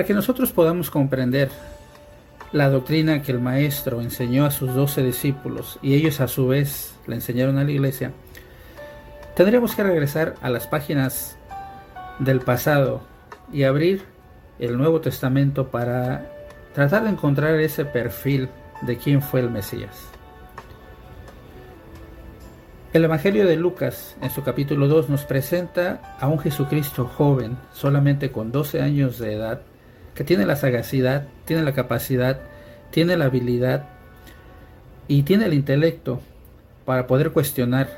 Para que nosotros podamos comprender la doctrina que el Maestro enseñó a sus doce discípulos y ellos a su vez le enseñaron a la iglesia, tendríamos que regresar a las páginas del pasado y abrir el Nuevo Testamento para tratar de encontrar ese perfil de quién fue el Mesías. El Evangelio de Lucas, en su capítulo 2, nos presenta a un Jesucristo joven, solamente con 12 años de edad, que tiene la sagacidad, tiene la capacidad, tiene la habilidad y tiene el intelecto para poder cuestionar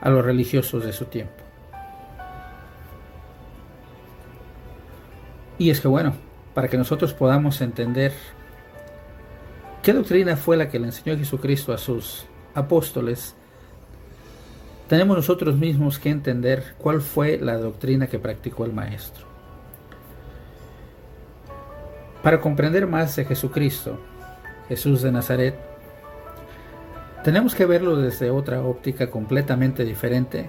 a los religiosos de su tiempo. Y es que bueno, para que nosotros podamos entender qué doctrina fue la que le enseñó Jesucristo a sus apóstoles, tenemos nosotros mismos que entender cuál fue la doctrina que practicó el Maestro. Para comprender más de Jesucristo, Jesús de Nazaret, tenemos que verlo desde otra óptica completamente diferente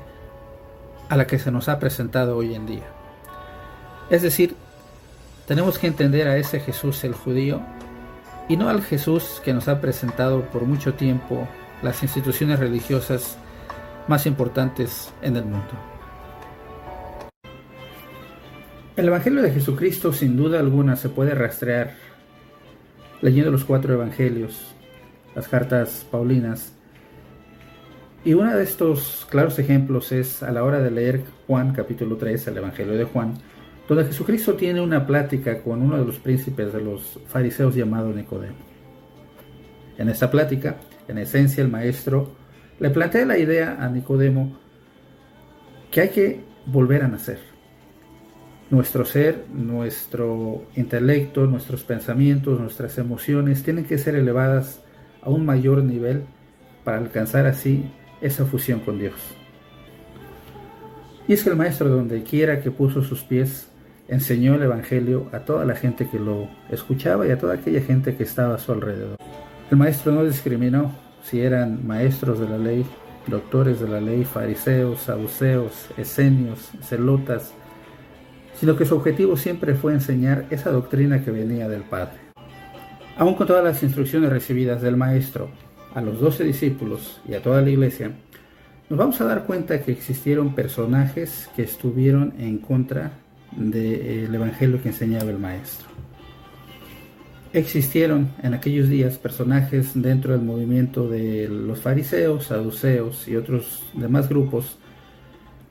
a la que se nos ha presentado hoy en día. Es decir, tenemos que entender a ese Jesús el judío y no al Jesús que nos ha presentado por mucho tiempo las instituciones religiosas más importantes en el mundo. El Evangelio de Jesucristo sin duda alguna se puede rastrear leyendo los cuatro Evangelios, las cartas Paulinas. Y uno de estos claros ejemplos es a la hora de leer Juan capítulo 3, el Evangelio de Juan, donde Jesucristo tiene una plática con uno de los príncipes de los fariseos llamado Nicodemo. En esta plática, en esencia, el maestro le plantea la idea a Nicodemo que hay que volver a nacer nuestro ser, nuestro intelecto, nuestros pensamientos, nuestras emociones tienen que ser elevadas a un mayor nivel para alcanzar así esa fusión con Dios. Y es que el maestro donde quiera que puso sus pies enseñó el Evangelio a toda la gente que lo escuchaba y a toda aquella gente que estaba a su alrededor. El maestro no discriminó si eran maestros de la ley, doctores de la ley, fariseos, saduceos, esenios, celotas, sino que su objetivo siempre fue enseñar esa doctrina que venía del Padre. Aun con todas las instrucciones recibidas del Maestro a los doce discípulos y a toda la iglesia, nos vamos a dar cuenta que existieron personajes que estuvieron en contra del Evangelio que enseñaba el Maestro. Existieron en aquellos días personajes dentro del movimiento de los fariseos, saduceos y otros demás grupos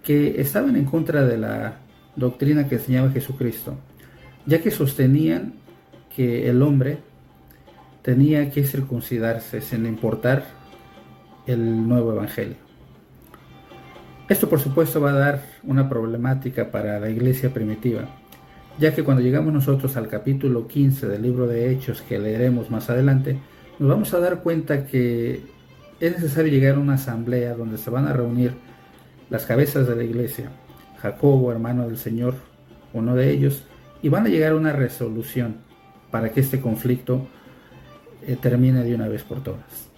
que estaban en contra de la doctrina que enseñaba Jesucristo, ya que sostenían que el hombre tenía que circuncidarse sin importar el nuevo evangelio. Esto por supuesto va a dar una problemática para la iglesia primitiva, ya que cuando llegamos nosotros al capítulo 15 del libro de Hechos que leeremos más adelante, nos vamos a dar cuenta que es necesario llegar a una asamblea donde se van a reunir las cabezas de la iglesia Jacobo, hermano del Señor, uno de ellos, y van a llegar a una resolución para que este conflicto eh, termine de una vez por todas.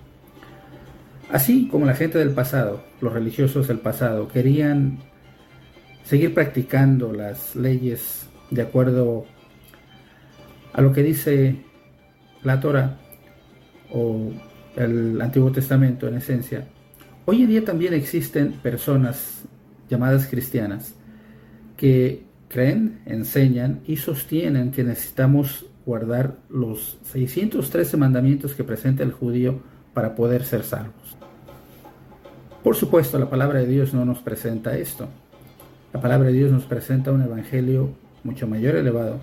Así como la gente del pasado, los religiosos del pasado, querían seguir practicando las leyes de acuerdo a lo que dice la Torah o el Antiguo Testamento en esencia, hoy en día también existen personas llamadas cristianas que creen, enseñan y sostienen que necesitamos guardar los 613 mandamientos que presenta el judío para poder ser salvos. Por supuesto, la palabra de Dios no nos presenta esto. La palabra de Dios nos presenta un evangelio mucho mayor elevado,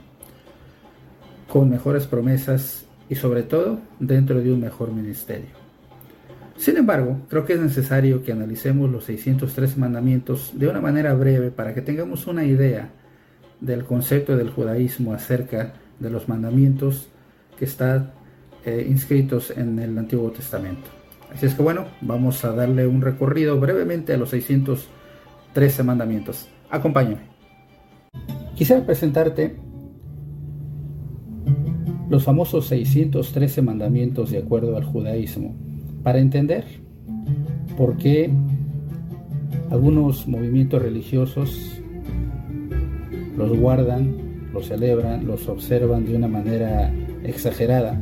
con mejores promesas y sobre todo dentro de un mejor ministerio. Sin embargo, creo que es necesario que analicemos los 603 mandamientos de una manera breve para que tengamos una idea del concepto del judaísmo acerca de los mandamientos que están eh, inscritos en el Antiguo Testamento. Así es que bueno, vamos a darle un recorrido brevemente a los 613 mandamientos. Acompáñame. Quisiera presentarte los famosos 613 mandamientos de acuerdo al judaísmo para entender por qué algunos movimientos religiosos los guardan los celebran, los observan de una manera exagerada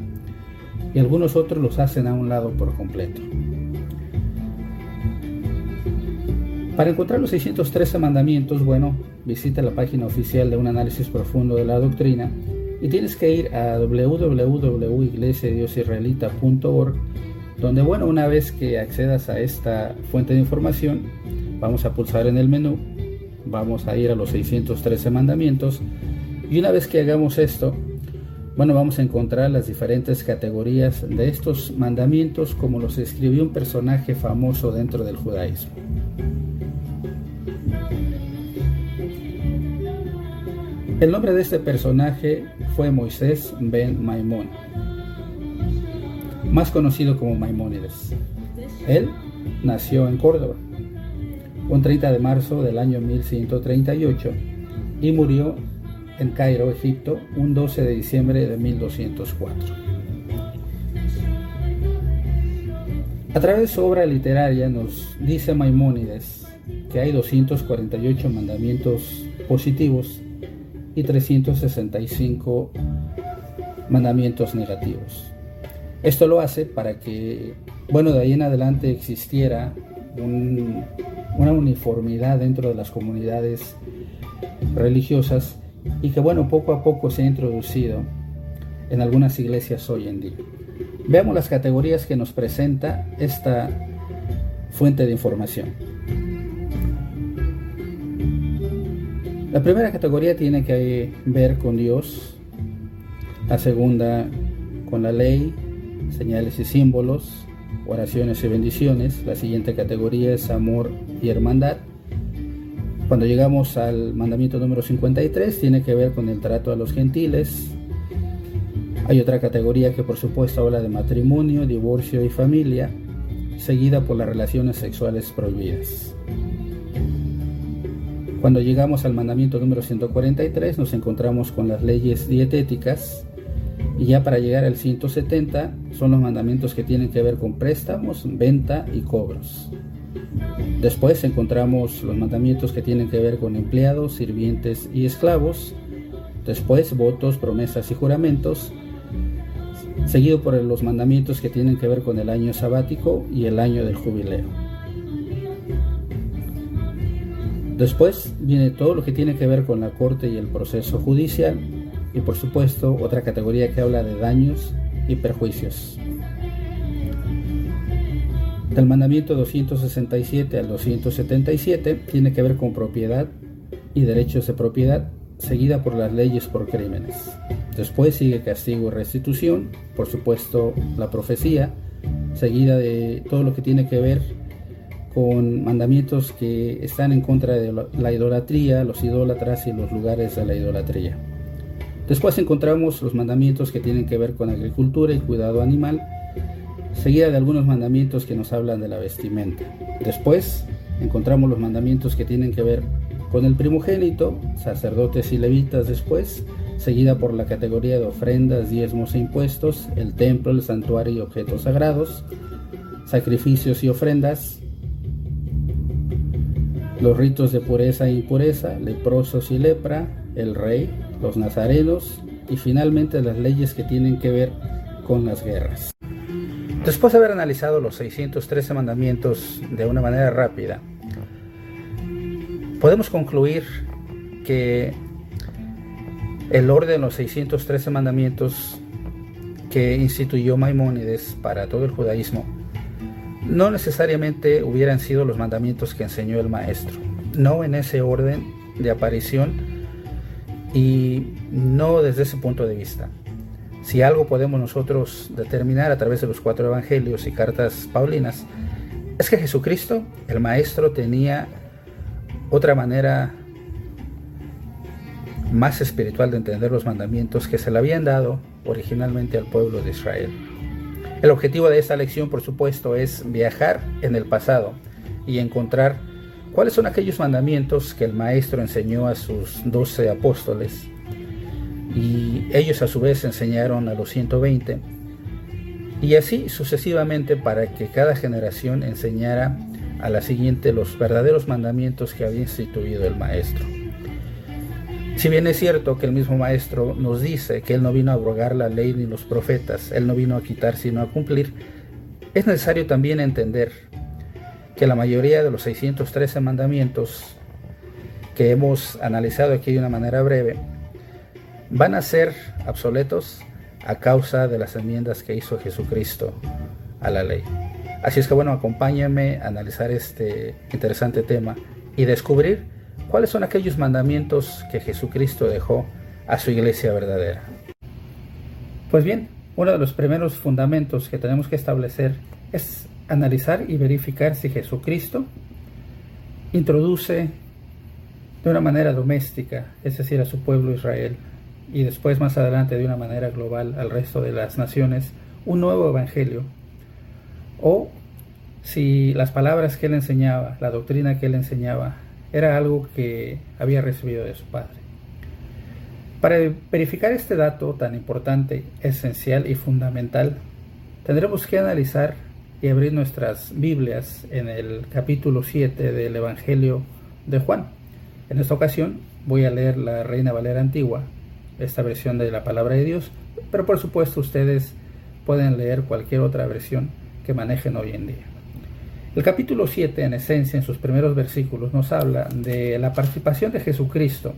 y algunos otros los hacen a un lado por completo. Para encontrar los 613 mandamientos, bueno, visita la página oficial de un análisis profundo de la doctrina y tienes que ir a www.iglesiadiosisraelita.org donde, bueno, una vez que accedas a esta fuente de información, vamos a pulsar en el menú, vamos a ir a los 613 mandamientos y una vez que hagamos esto, bueno, vamos a encontrar las diferentes categorías de estos mandamientos como los escribió un personaje famoso dentro del judaísmo. El nombre de este personaje fue Moisés ben Maimón, más conocido como Maimónides. Él nació en Córdoba, un 30 de marzo del año 1138 y murió en Cairo, Egipto, un 12 de diciembre de 1204. A través de su obra literaria nos dice Maimónides que hay 248 mandamientos positivos y 365 mandamientos negativos. Esto lo hace para que, bueno, de ahí en adelante existiera una uniformidad dentro de las comunidades religiosas y que, bueno, poco a poco se ha introducido en algunas iglesias hoy en día. Veamos las categorías que nos presenta esta fuente de información. La primera categoría tiene que ver con Dios, la segunda con la ley, señales y símbolos, oraciones y bendiciones, la siguiente categoría es amor y hermandad. Cuando llegamos al mandamiento número 53 tiene que ver con el trato a los gentiles. Hay otra categoría que por supuesto habla de matrimonio, divorcio y familia, seguida por las relaciones sexuales prohibidas. Cuando llegamos al mandamiento número 143 nos encontramos con las leyes dietéticas y ya para llegar al 170 son los mandamientos que tienen que ver con préstamos, venta y cobros. Después encontramos los mandamientos que tienen que ver con empleados, sirvientes y esclavos. Después votos, promesas y juramentos. Seguido por los mandamientos que tienen que ver con el año sabático y el año del jubileo. Después viene todo lo que tiene que ver con la corte y el proceso judicial y por supuesto otra categoría que habla de daños y perjuicios. Del mandamiento 267 al 277 tiene que ver con propiedad y derechos de propiedad, seguida por las leyes por crímenes. Después sigue castigo y restitución, por supuesto la profecía, seguida de todo lo que tiene que ver con mandamientos que están en contra de la idolatría, los idólatras y los lugares de la idolatría. Después encontramos los mandamientos que tienen que ver con agricultura y cuidado animal, seguida de algunos mandamientos que nos hablan de la vestimenta. Después encontramos los mandamientos que tienen que ver con el primogénito, sacerdotes y levitas después, seguida por la categoría de ofrendas, diezmos e impuestos, el templo, el santuario y objetos sagrados, sacrificios y ofrendas, los ritos de pureza e impureza, leprosos y lepra, el rey, los nazarenos y finalmente las leyes que tienen que ver con las guerras. Después de haber analizado los 613 mandamientos de una manera rápida, podemos concluir que el orden de los 613 mandamientos que instituyó Maimónides para todo el judaísmo no necesariamente hubieran sido los mandamientos que enseñó el maestro, no en ese orden de aparición y no desde ese punto de vista. Si algo podemos nosotros determinar a través de los cuatro evangelios y cartas paulinas, es que Jesucristo, el Maestro, tenía otra manera más espiritual de entender los mandamientos que se le habían dado originalmente al pueblo de Israel. El objetivo de esta lección, por supuesto, es viajar en el pasado y encontrar cuáles son aquellos mandamientos que el Maestro enseñó a sus doce apóstoles y ellos a su vez enseñaron a los 120 y así sucesivamente para que cada generación enseñara a la siguiente los verdaderos mandamientos que había instituido el Maestro. Si bien es cierto que el mismo maestro nos dice que él no vino a abrogar la ley ni los profetas, él no vino a quitar sino a cumplir, es necesario también entender que la mayoría de los 613 mandamientos que hemos analizado aquí de una manera breve van a ser obsoletos a causa de las enmiendas que hizo Jesucristo a la ley. Así es que bueno, acompáñenme a analizar este interesante tema y descubrir cuáles son aquellos mandamientos que Jesucristo dejó a su iglesia verdadera. Pues bien, uno de los primeros fundamentos que tenemos que establecer es analizar y verificar si Jesucristo introduce de una manera doméstica, es decir, a su pueblo Israel, y después más adelante de una manera global al resto de las naciones, un nuevo evangelio, o si las palabras que él enseñaba, la doctrina que él enseñaba, era algo que había recibido de su padre. Para verificar este dato tan importante, esencial y fundamental, tendremos que analizar y abrir nuestras Biblias en el capítulo 7 del Evangelio de Juan. En esta ocasión voy a leer la Reina Valera Antigua, esta versión de la palabra de Dios, pero por supuesto ustedes pueden leer cualquier otra versión que manejen hoy en día. El capítulo 7, en esencia, en sus primeros versículos, nos habla de la participación de Jesucristo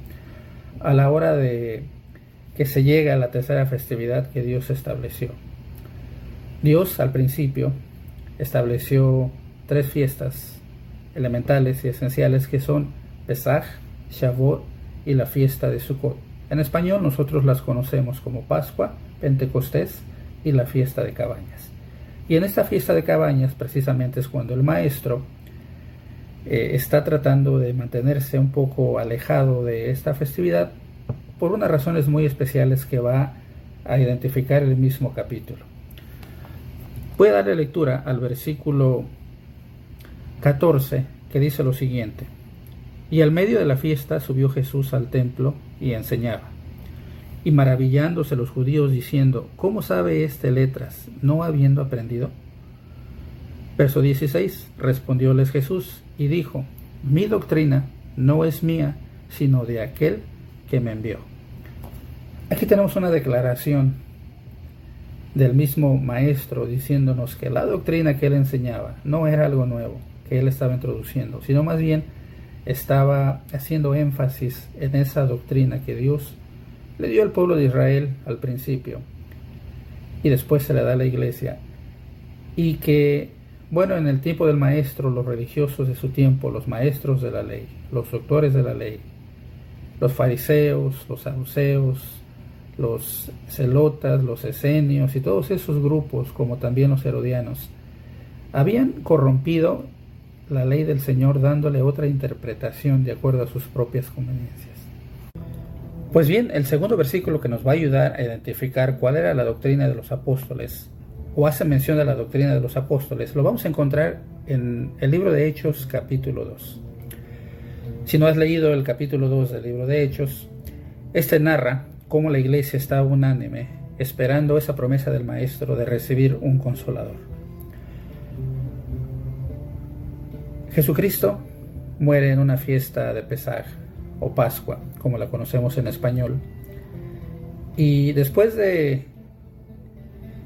a la hora de que se llega a la tercera festividad que Dios estableció. Dios al principio estableció tres fiestas elementales y esenciales que son Pesaj, Shavuot y la fiesta de Sukkot. En español nosotros las conocemos como Pascua, Pentecostés y la fiesta de cabañas. Y en esta fiesta de cabañas precisamente es cuando el maestro eh, está tratando de mantenerse un poco alejado de esta festividad por unas razones muy especiales que va a identificar el mismo capítulo. Voy a darle lectura al versículo 14 que dice lo siguiente. Y al medio de la fiesta subió Jesús al templo y enseñaba. Y maravillándose los judíos diciendo, ¿cómo sabe este letras, no habiendo aprendido? Verso 16, respondióles Jesús y dijo, mi doctrina no es mía, sino de aquel que me envió. Aquí tenemos una declaración del mismo maestro diciéndonos que la doctrina que él enseñaba no era algo nuevo que él estaba introduciendo, sino más bien estaba haciendo énfasis en esa doctrina que Dios le dio al pueblo de Israel al principio y después se le da a la iglesia. Y que bueno en el tiempo del maestro los religiosos de su tiempo los maestros de la ley los doctores de la ley los fariseos los saduceos los celotas los esenios y todos esos grupos como también los herodianos habían corrompido la ley del Señor dándole otra interpretación de acuerdo a sus propias conveniencias. Pues bien, el segundo versículo que nos va a ayudar a identificar cuál era la doctrina de los apóstoles, o hace mención de la doctrina de los apóstoles, lo vamos a encontrar en el libro de Hechos capítulo 2. Si no has leído el capítulo 2 del libro de Hechos, este narra cómo la iglesia está unánime, esperando esa promesa del Maestro de recibir un consolador. Jesucristo muere en una fiesta de Pesaj o Pascua, como la conocemos en español. Y después de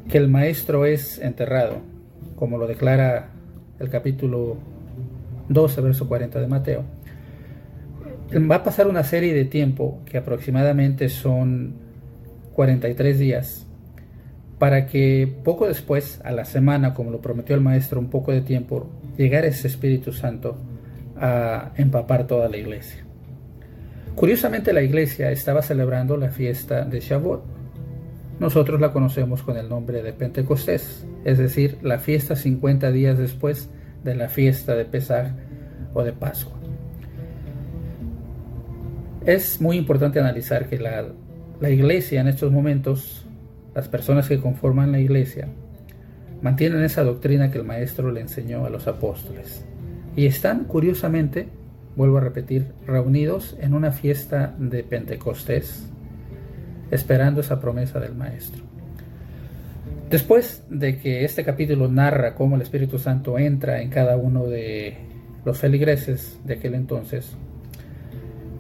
que el maestro es enterrado, como lo declara el capítulo 12, verso 40 de Mateo, va a pasar una serie de tiempo que aproximadamente son 43 días para que poco después, a la semana, como lo prometió el maestro, un poco de tiempo, llegara ese Espíritu Santo a empapar toda la iglesia. Curiosamente la iglesia estaba celebrando la fiesta de Shavuot. Nosotros la conocemos con el nombre de Pentecostés, es decir, la fiesta 50 días después de la fiesta de Pesaj o de Pascua. Es muy importante analizar que la, iglesia en estos momentos, las personas que conforman la iglesia, mantienen esa doctrina que el maestro le enseñó a los apóstoles. Y están, curiosamente, vuelvo a repetir, reunidos en una fiesta de Pentecostés, esperando esa promesa del Maestro. Después de que este capítulo narra cómo el Espíritu Santo entra en cada uno de los feligreses de aquel entonces,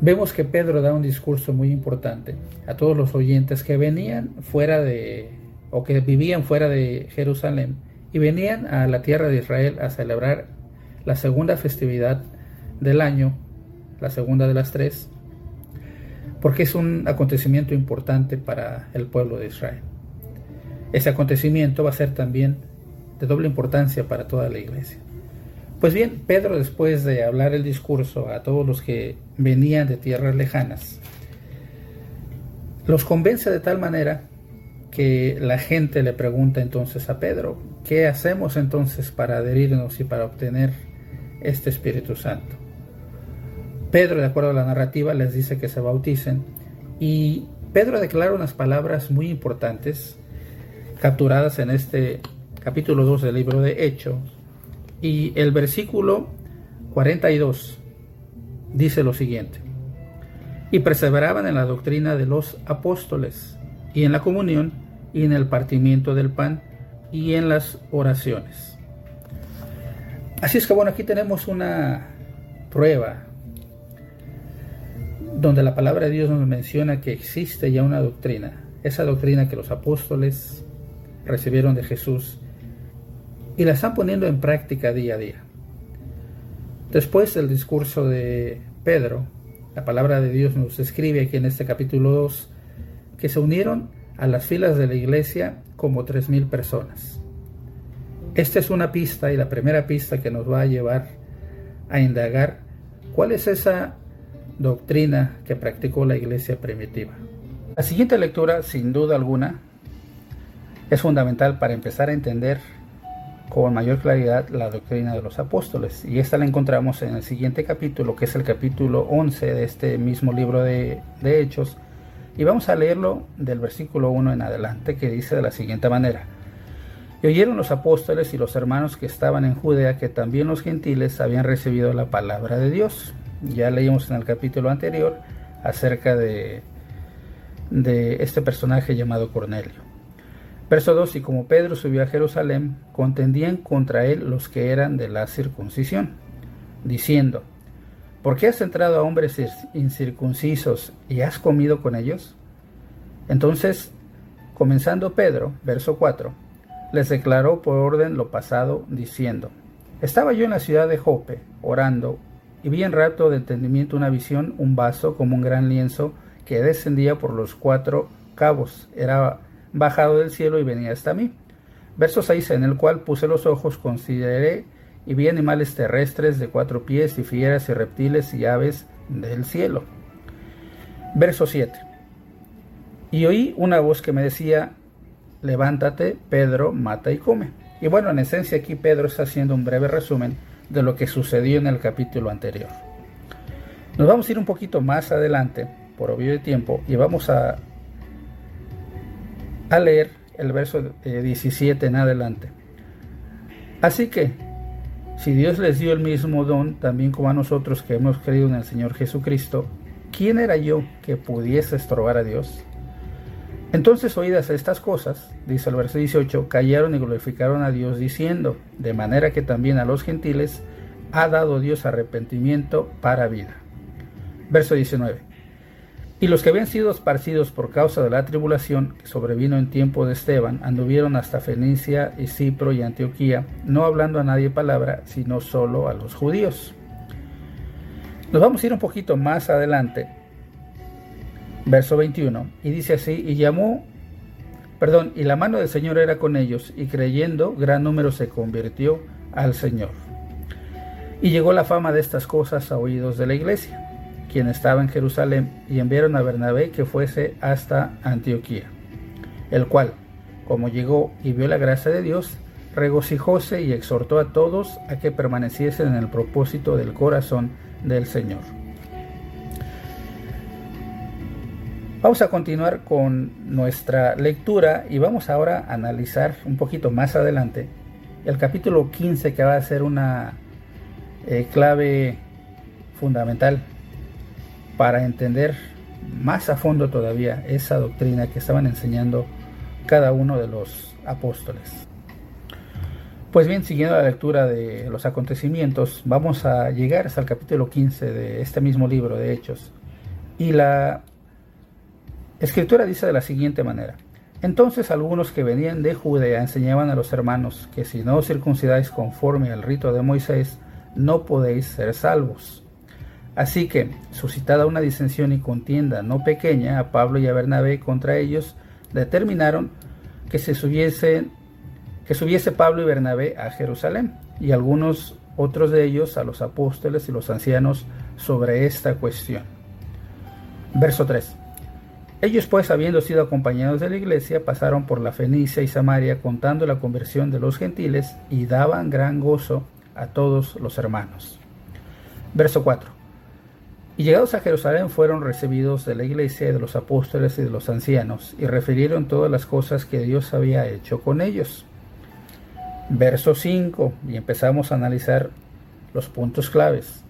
vemos que Pedro da un discurso muy importante a todos los oyentes que venían fuera de, o que vivían fuera de Jerusalén y venían a la tierra de Israel a celebrar la segunda festividad del año, la segunda de las tres, porque es un acontecimiento importante para el pueblo de Israel. Ese acontecimiento va a ser también de doble importancia para toda la iglesia. Pues bien, Pedro después de hablar el discurso a todos los que venían de tierras lejanas, los convence de tal manera que la gente le pregunta entonces a Pedro, ¿qué hacemos entonces para adherirnos y para obtener este Espíritu Santo? Pedro, de acuerdo a la narrativa, les dice que se bauticen y Pedro declara unas palabras muy importantes capturadas en este capítulo 2 del libro de Hechos, y el versículo 42 dice lo siguiente, y perseveraban en la doctrina de los apóstoles, y en la comunión, y en el partimiento del pan, y en las oraciones. Así es que bueno, aquí tenemos una prueba donde la palabra de Dios nos menciona que existe ya una doctrina, esa doctrina que los apóstoles recibieron de Jesús y la están poniendo en práctica día a día. Después del discurso de Pedro, la palabra de Dios nos escribe aquí en este capítulo 2 que se unieron a las filas de la iglesia como 3.000 personas. Esta es una pista y la primera pista que nos va a llevar a indagar cuál es esa doctrina que practicó la iglesia primitiva. La siguiente lectura, sin duda alguna, es fundamental para empezar a entender con mayor claridad la doctrina de los apóstoles. Y esta la encontramos en el siguiente capítulo, que es el capítulo 11 de este mismo libro de, de Hechos. Y vamos a leerlo del versículo 1 en adelante, que dice de la siguiente manera. Y oyeron los apóstoles y los hermanos que estaban en Judea que también los gentiles habían recibido la palabra de Dios. Ya leímos en el capítulo anterior acerca de, de este personaje llamado Cornelio. Verso 2, y como Pedro subió a Jerusalén, contendían contra él los que eran de la circuncisión, diciendo, ¿por qué has entrado a hombres incircuncisos y has comido con ellos? Entonces, comenzando Pedro, verso 4, les declaró por orden lo pasado, diciendo, Estaba yo en la ciudad de Jope, orando, y vi en rato de entendimiento una visión, un vaso como un gran lienzo que descendía por los cuatro cabos. Era bajado del cielo y venía hasta mí. Verso 6, en el cual puse los ojos, consideré y vi animales terrestres de cuatro pies y fieras y reptiles y aves del cielo. Verso 7. Y oí una voz que me decía, levántate, Pedro, mata y come. Y bueno, en esencia aquí Pedro está haciendo un breve resumen de lo que sucedió en el capítulo anterior. Nos vamos a ir un poquito más adelante, por obvio de tiempo, y vamos a a leer el verso 17 en adelante. Así que, si Dios les dio el mismo don, también como a nosotros que hemos creído en el Señor Jesucristo, ¿quién era yo que pudiese estorbar a Dios? Entonces, oídas estas cosas, dice el verso 18, callaron y glorificaron a Dios diciendo, de manera que también a los gentiles ha dado Dios arrepentimiento para vida. Verso 19. Y los que habían sido esparcidos por causa de la tribulación que sobrevino en tiempo de Esteban, anduvieron hasta Fenicia y Cipro y Antioquía, no hablando a nadie palabra, sino solo a los judíos. Nos vamos a ir un poquito más adelante, verso 21, y dice así, y llamó, perdón, y la mano del Señor era con ellos, y creyendo, gran número se convirtió al Señor. Y llegó la fama de estas cosas a oídos de la iglesia quien estaba en Jerusalén, y enviaron a Bernabé que fuese hasta Antioquía, el cual, como llegó y vio la gracia de Dios, regocijóse y exhortó a todos a que permaneciesen en el propósito del corazón del Señor. Vamos a continuar con nuestra lectura y vamos ahora a analizar un poquito más adelante el capítulo 15 que va a ser una eh, clave fundamental para entender más a fondo todavía esa doctrina que estaban enseñando cada uno de los apóstoles. Pues bien, siguiendo la lectura de los acontecimientos, vamos a llegar hasta el capítulo 15 de este mismo libro de Hechos. Y la escritura dice de la siguiente manera. Entonces algunos que venían de Judea enseñaban a los hermanos que si no circuncidáis conforme al rito de Moisés, no podéis ser salvos. Así que, suscitada una disensión y contienda no pequeña a Pablo y a Bernabé contra ellos, determinaron que se subiesen que subiese Pablo y Bernabé a Jerusalén y algunos otros de ellos a los apóstoles y los ancianos sobre esta cuestión. Verso 3. Ellos pues, habiendo sido acompañados de la iglesia, pasaron por la Fenicia y Samaria contando la conversión de los gentiles y daban gran gozo a todos los hermanos. Verso 4. Y llegados a Jerusalén fueron recibidos de la iglesia de los apóstoles y de los ancianos, y refirieron todas las cosas que Dios había hecho con ellos. Verso 5, y empezamos a analizar los puntos claves.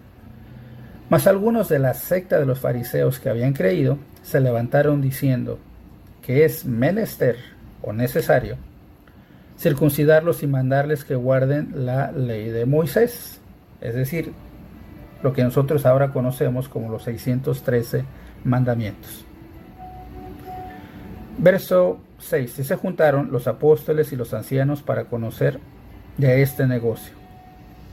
Mas algunos de la secta de los fariseos que habían creído se levantaron diciendo que es menester o necesario circuncidarlos y mandarles que guarden la ley de Moisés, es decir, lo que nosotros ahora conocemos como los 613 mandamientos. Verso 6. Y se juntaron los apóstoles y los ancianos para conocer de este negocio.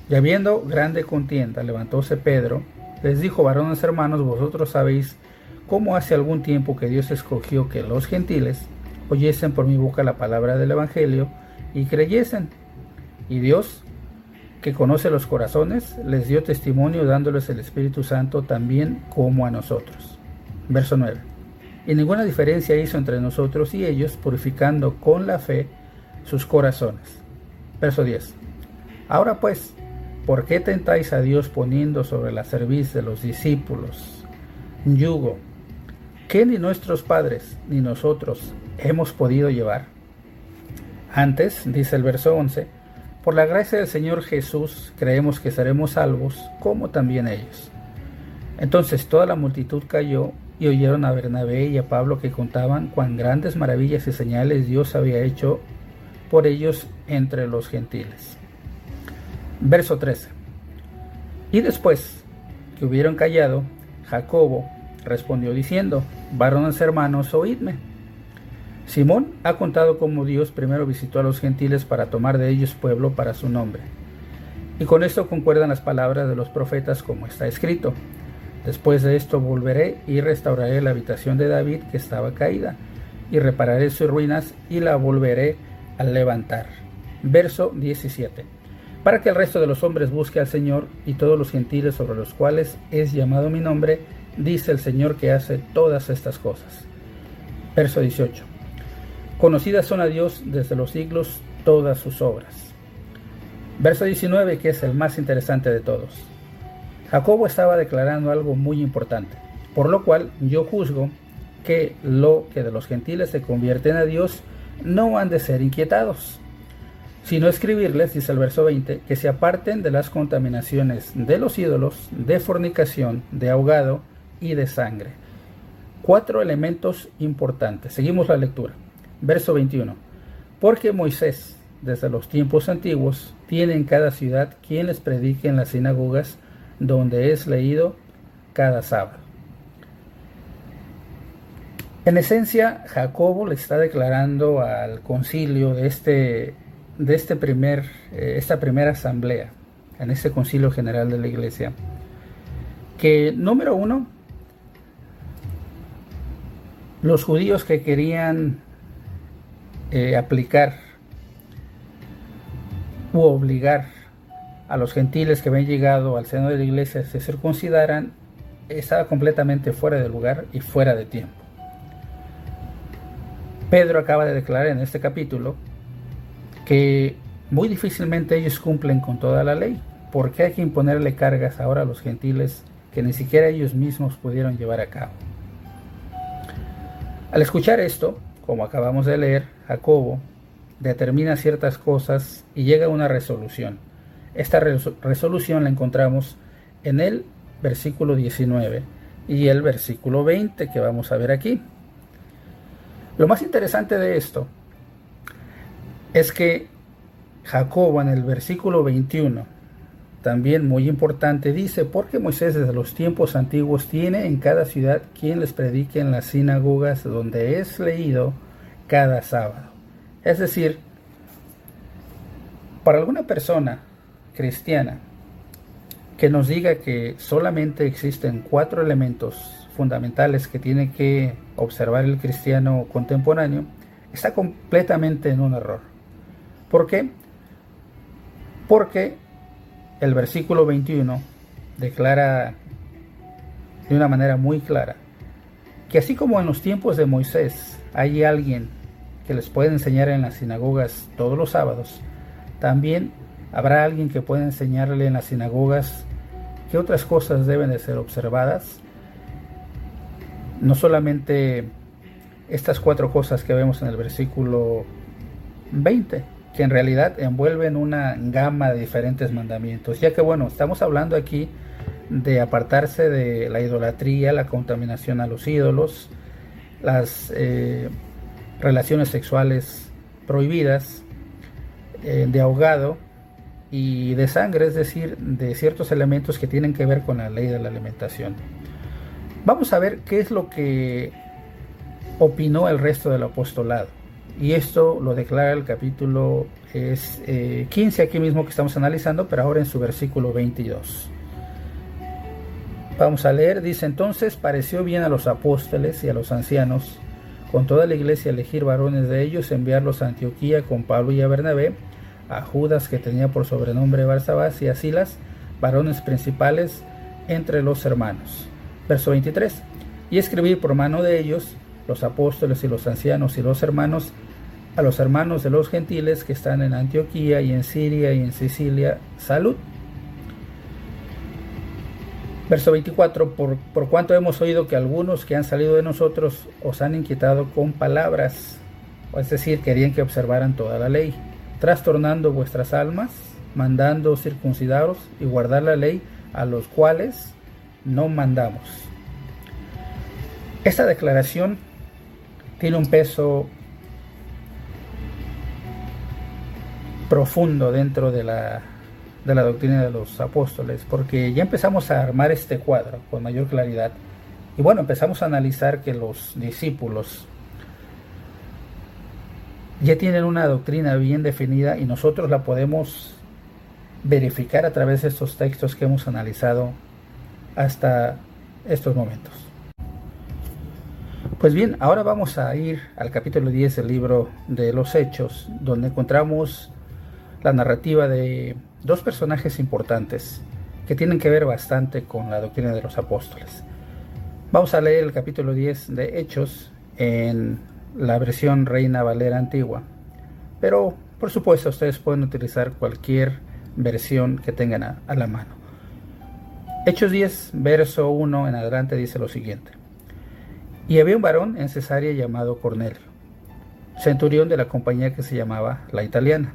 Y habiendo grande contienda, levantóse Pedro, les dijo, varones hermanos, vosotros sabéis cómo hace algún tiempo que Dios escogió que los gentiles oyesen por mi boca la palabra del Evangelio y creyesen. Y Dios, que conoce los corazones, les dio testimonio dándoles el Espíritu Santo también como a nosotros. Verso 9. Y ninguna diferencia hizo entre nosotros y ellos, purificando con la fe sus corazones. Verso 10. Ahora pues, ¿por qué tentáis a Dios poniendo sobre la cerviz de los discípulos yugo que ni nuestros padres ni nosotros hemos podido llevar? Antes, dice el verso 11, por la gracia del Señor Jesús creemos que seremos salvos, como también ellos. Entonces toda la multitud cayó y oyeron a Bernabé y a Pablo que contaban cuán grandes maravillas y señales Dios había hecho por ellos entre los gentiles. Verso 13. Y después que hubieron callado, Jacobo respondió diciendo, varones hermanos, oídme. Simón ha contado cómo Dios primero visitó a los gentiles para tomar de ellos pueblo para su nombre. Y con esto concuerdan las palabras de los profetas como está escrito. Después de esto volveré y restauraré la habitación de David que estaba caída, y repararé sus ruinas y la volveré a levantar. Verso 17. Para que el resto de los hombres busque al Señor y todos los gentiles sobre los cuales es llamado mi nombre, dice el Señor que hace todas estas cosas. Verso 18. Conocidas son a Dios desde los siglos todas sus obras. Verso 19, que es el más interesante de todos. Jacobo estaba declarando algo muy importante, por lo cual yo juzgo que lo que de los gentiles se convierten a Dios no han de ser inquietados, sino escribirles, dice el verso 20, que se aparten de las contaminaciones de los ídolos, de fornicación, de ahogado y de sangre. Cuatro elementos importantes. Seguimos la lectura. Verso 21. Porque Moisés, desde los tiempos antiguos, tiene en cada ciudad quien les predique en las sinagogas donde es leído cada sábado. En esencia, Jacobo le está declarando al concilio de, este, de este primer, eh, esta primera asamblea, en este concilio general de la iglesia, que número uno, los judíos que querían eh, aplicar u obligar a los gentiles que habían llegado al seno de la iglesia se circuncidaran estaba completamente fuera de lugar y fuera de tiempo. Pedro acaba de declarar en este capítulo que muy difícilmente ellos cumplen con toda la ley. porque hay que imponerle cargas ahora a los gentiles que ni siquiera ellos mismos pudieron llevar a cabo? Al escuchar esto, como acabamos de leer, Jacobo determina ciertas cosas y llega a una resolución. Esta resolución la encontramos en el versículo 19 y el versículo 20 que vamos a ver aquí. Lo más interesante de esto es que Jacobo en el versículo 21 también muy importante, dice, porque Moisés desde los tiempos antiguos tiene en cada ciudad quien les predique en las sinagogas donde es leído cada sábado. Es decir, para alguna persona cristiana que nos diga que solamente existen cuatro elementos fundamentales que tiene que observar el cristiano contemporáneo, está completamente en un error. ¿Por qué? Porque el versículo 21 declara de una manera muy clara que así como en los tiempos de Moisés hay alguien que les puede enseñar en las sinagogas todos los sábados, también habrá alguien que pueda enseñarle en las sinagogas que otras cosas deben de ser observadas. No solamente estas cuatro cosas que vemos en el versículo 20, que en realidad envuelven una gama de diferentes mandamientos, ya que bueno, estamos hablando aquí de apartarse de la idolatría, la contaminación a los ídolos, las eh, relaciones sexuales prohibidas, eh, de ahogado y de sangre, es decir, de ciertos elementos que tienen que ver con la ley de la alimentación. Vamos a ver qué es lo que opinó el resto del apostolado. Y esto lo declara el capítulo es, 15 eh, aquí mismo que estamos analizando, pero ahora en su versículo 22. Vamos a leer, dice entonces, pareció bien a los apóstoles y a los ancianos, con toda la iglesia elegir varones de ellos, enviarlos a Antioquía con Pablo y a Bernabé, a Judas que tenía por sobrenombre Barsabás y a Silas, varones principales entre los hermanos. Verso 23. Y escribir por mano de ellos, los apóstoles y los ancianos y los hermanos, a los hermanos de los gentiles que están en Antioquía y en Siria y en Sicilia, salud. Verso 24, por, por cuanto hemos oído que algunos que han salido de nosotros os han inquietado con palabras, es decir, querían que observaran toda la ley, trastornando vuestras almas, mandando circuncidaros y guardar la ley, a los cuales no mandamos. Esta declaración tiene un peso profundo dentro de la, de la doctrina de los apóstoles, porque ya empezamos a armar este cuadro con mayor claridad. Y bueno, empezamos a analizar que los discípulos ya tienen una doctrina bien definida y nosotros la podemos verificar a través de estos textos que hemos analizado hasta estos momentos. Pues bien, ahora vamos a ir al capítulo 10 del libro de los Hechos, donde encontramos la narrativa de dos personajes importantes que tienen que ver bastante con la doctrina de los apóstoles. Vamos a leer el capítulo 10 de Hechos en la versión Reina Valera antigua, pero por supuesto ustedes pueden utilizar cualquier versión que tengan a, la mano. Hechos 10, verso 1 en adelante dice lo siguiente. Y había un varón en Cesarea llamado Cornelio, centurión de la compañía que se llamaba La Italiana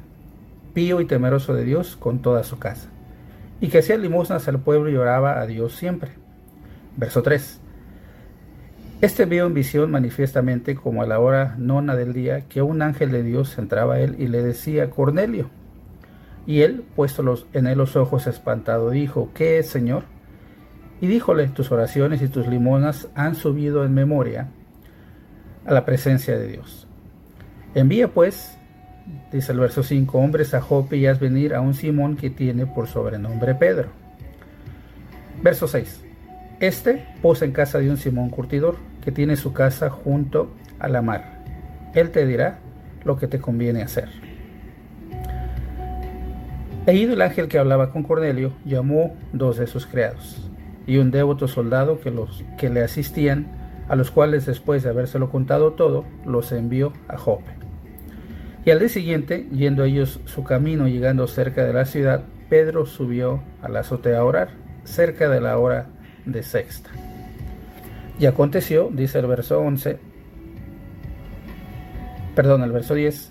pío y temeroso de Dios con toda su casa, y que hacía limosnas al pueblo y oraba a Dios siempre. Verso 3. Este vio en visión manifiestamente como a la hora nona del día que un ángel de Dios entraba a él y le decía, Cornelio. Y él, puesto en él los ojos espantado, dijo, ¿qué es, Señor? Y díjole, tus oraciones y tus limonas han subido en memoria a la presencia de Dios. Envía pues Dice el verso 5, hombres a Jope y haz venir a un Simón que tiene por sobrenombre Pedro. Verso 6. Este posa en casa de un Simón curtidor que tiene su casa junto a la mar. Él te dirá lo que te conviene hacer. E ido el ángel que hablaba con Cornelio, llamó dos de sus criados y un devoto soldado que, los, que le asistían, a los cuales después de habérselo contado todo, los envió a Jope. Y al día siguiente, yendo ellos su camino, llegando cerca de la ciudad, Pedro subió a la azotea a orar, cerca de la hora de sexta. Y aconteció, dice el verso 11, perdón, el verso 10,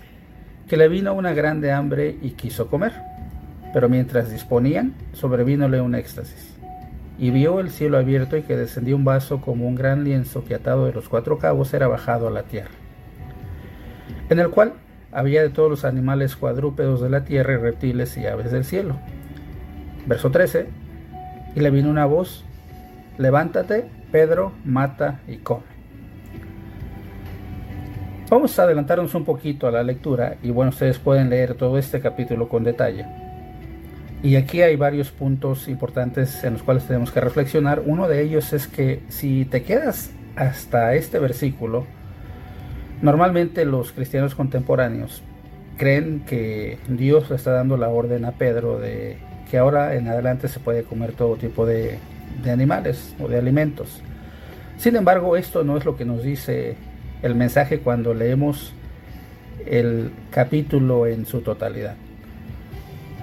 que le vino una grande hambre y quiso comer. Pero mientras disponían, sobrevínole un éxtasis. Y vio el cielo abierto y que descendía un vaso como un gran lienzo que atado de los cuatro cabos era bajado a la tierra, en el cual había de todos los animales cuadrúpedos de la tierra y reptiles y aves del cielo. Verso 13. Y le vino una voz, levántate, Pedro, mata y come. Vamos a adelantarnos un poquito a la lectura y bueno, ustedes pueden leer todo este capítulo con detalle. Y aquí hay varios puntos importantes en los cuales tenemos que reflexionar. Uno de ellos es que si te quedas hasta este versículo, normalmente los cristianos contemporáneos creen que Dios le está dando la orden a Pedro de que ahora en adelante se puede comer todo tipo de, de animales o de alimentos. Sin embargo, esto no es lo que nos dice el mensaje cuando leemos el capítulo en su totalidad.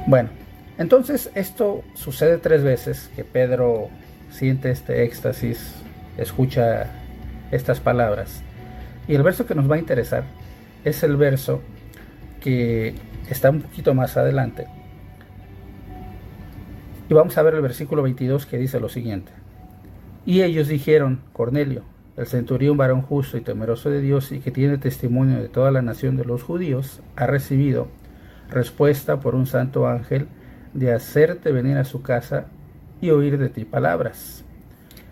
Bueno, entonces esto sucede tres veces, que Pedro siente este éxtasis, escucha estas palabras. Y el verso que nos va a interesar es el verso que está un poquito más adelante. Y vamos a ver el versículo 22 que dice lo siguiente. Y ellos dijeron, Cornelio, el centurión varón justo y temeroso de Dios y que tiene testimonio de toda la nación de los judíos, ha recibido respuesta por un santo ángel de hacerte venir a su casa y oír de ti palabras.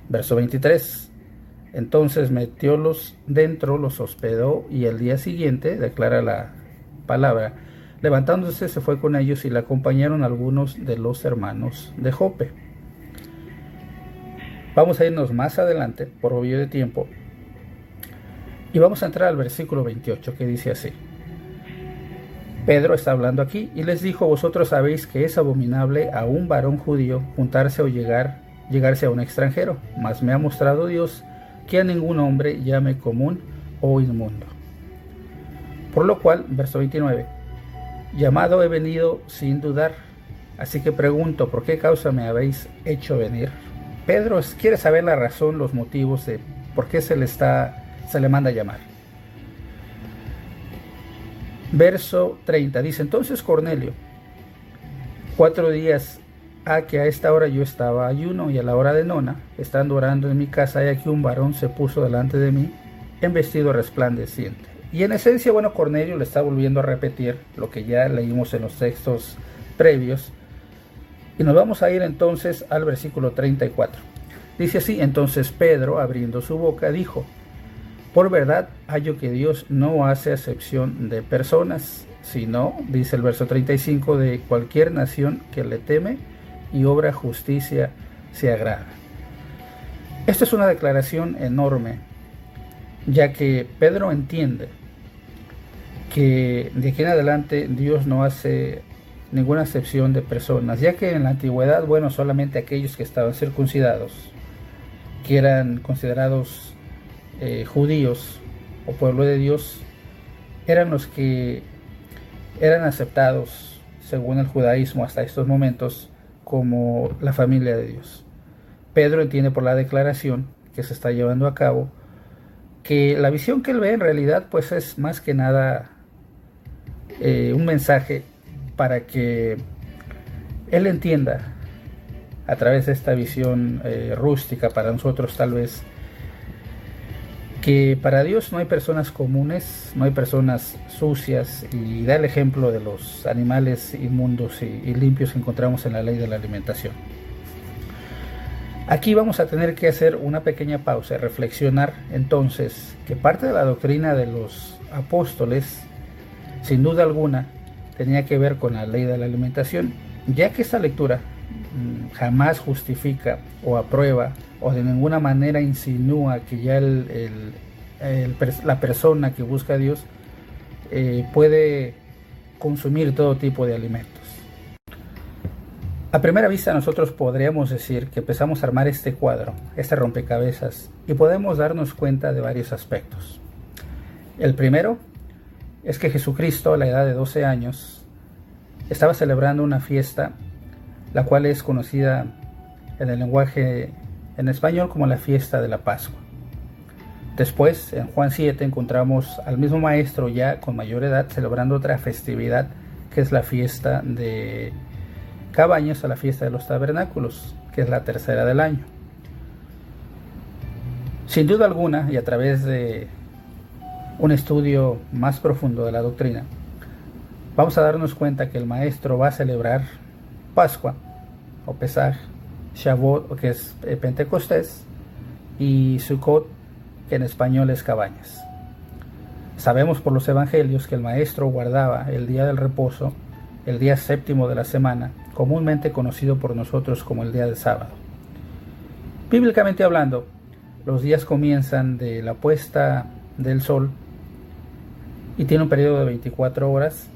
Verso 23. Entonces metiólos dentro, los hospedó y el día siguiente, declara la palabra, levantándose se fue con ellos y le acompañaron algunos de los hermanos de Jope. Vamos a irnos más adelante, por obvio de tiempo, y vamos a entrar al versículo 28 que dice así. Pedro está hablando aquí y les dijo, vosotros sabéis que es abominable a un varón judío juntarse o llegar, llegarse a un extranjero, mas me ha mostrado Dios que a ningún hombre llame común o inmundo. Por lo cual, verso 29, llamado he venido sin dudar, así que pregunto, ¿por qué causa me habéis hecho venir? Pedro quiere saber la razón, los motivos de por qué se le está, se le manda llamar. Verso 30 dice, entonces Cornelio, cuatro días a que a esta hora yo estaba ayuno y a la hora de nona, estando orando en mi casa, y aquí un varón se puso delante de mí en vestido resplandeciente. Y en esencia, bueno, Cornelio le está volviendo a repetir lo que ya leímos en los textos previos. Y nos vamos a ir entonces al versículo 34. Dice así, entonces Pedro, abriendo su boca, dijo, por verdad, hallo que Dios no hace acepción de personas, sino, dice el verso 35, de cualquier nación que le teme y obra justicia se agrada. Esta es una declaración enorme, ya que Pedro entiende que de aquí en adelante Dios no hace ninguna excepción de personas, ya que en la antigüedad, bueno, solamente aquellos que estaban circuncidados, que eran considerados eh, judíos o pueblo de Dios eran los que eran aceptados según el judaísmo hasta estos momentos como la familia de Dios. Pedro entiende por la declaración que se está llevando a cabo que la visión que él ve en realidad pues es más que nada eh, un mensaje para que él entienda a través de esta visión eh, rústica para nosotros tal vez que para Dios no hay personas comunes, no hay personas sucias y da el ejemplo de los animales inmundos y, limpios que encontramos en la ley de la alimentación. Aquí vamos a tener que hacer una pequeña pausa reflexionar entonces que parte de la doctrina de los apóstoles, sin duda alguna, tenía que ver con la ley de la alimentación, ya que esta lectura mm, jamás justifica o aprueba o de ninguna manera insinúa que ya el, la persona que busca a Dios eh, puede consumir todo tipo de alimentos. A primera vista nosotros podríamos decir que empezamos a armar este cuadro, este rompecabezas, y podemos darnos cuenta de varios aspectos. El primero es que Jesucristo a la edad de 12 años estaba celebrando una fiesta, la cual es conocida en el lenguaje en español como la fiesta de la Pascua. Después, en Juan 7, encontramos al mismo maestro ya con mayor edad celebrando otra festividad que es la fiesta de cabañas o la fiesta de los tabernáculos, que es la tercera del año. Sin duda alguna, y a través de un estudio más profundo de la doctrina, vamos a darnos cuenta que el maestro va a celebrar Pascua o Pesaj, Shavuot, que es eh, Pentecostés, y Sukkot, que en español es cabañas. Sabemos por los evangelios que el maestro guardaba el día del reposo, el día séptimo de la semana, comúnmente conocido por nosotros como el día del sábado. Bíblicamente hablando, los días comienzan de la puesta del sol y tiene un periodo de 24 horas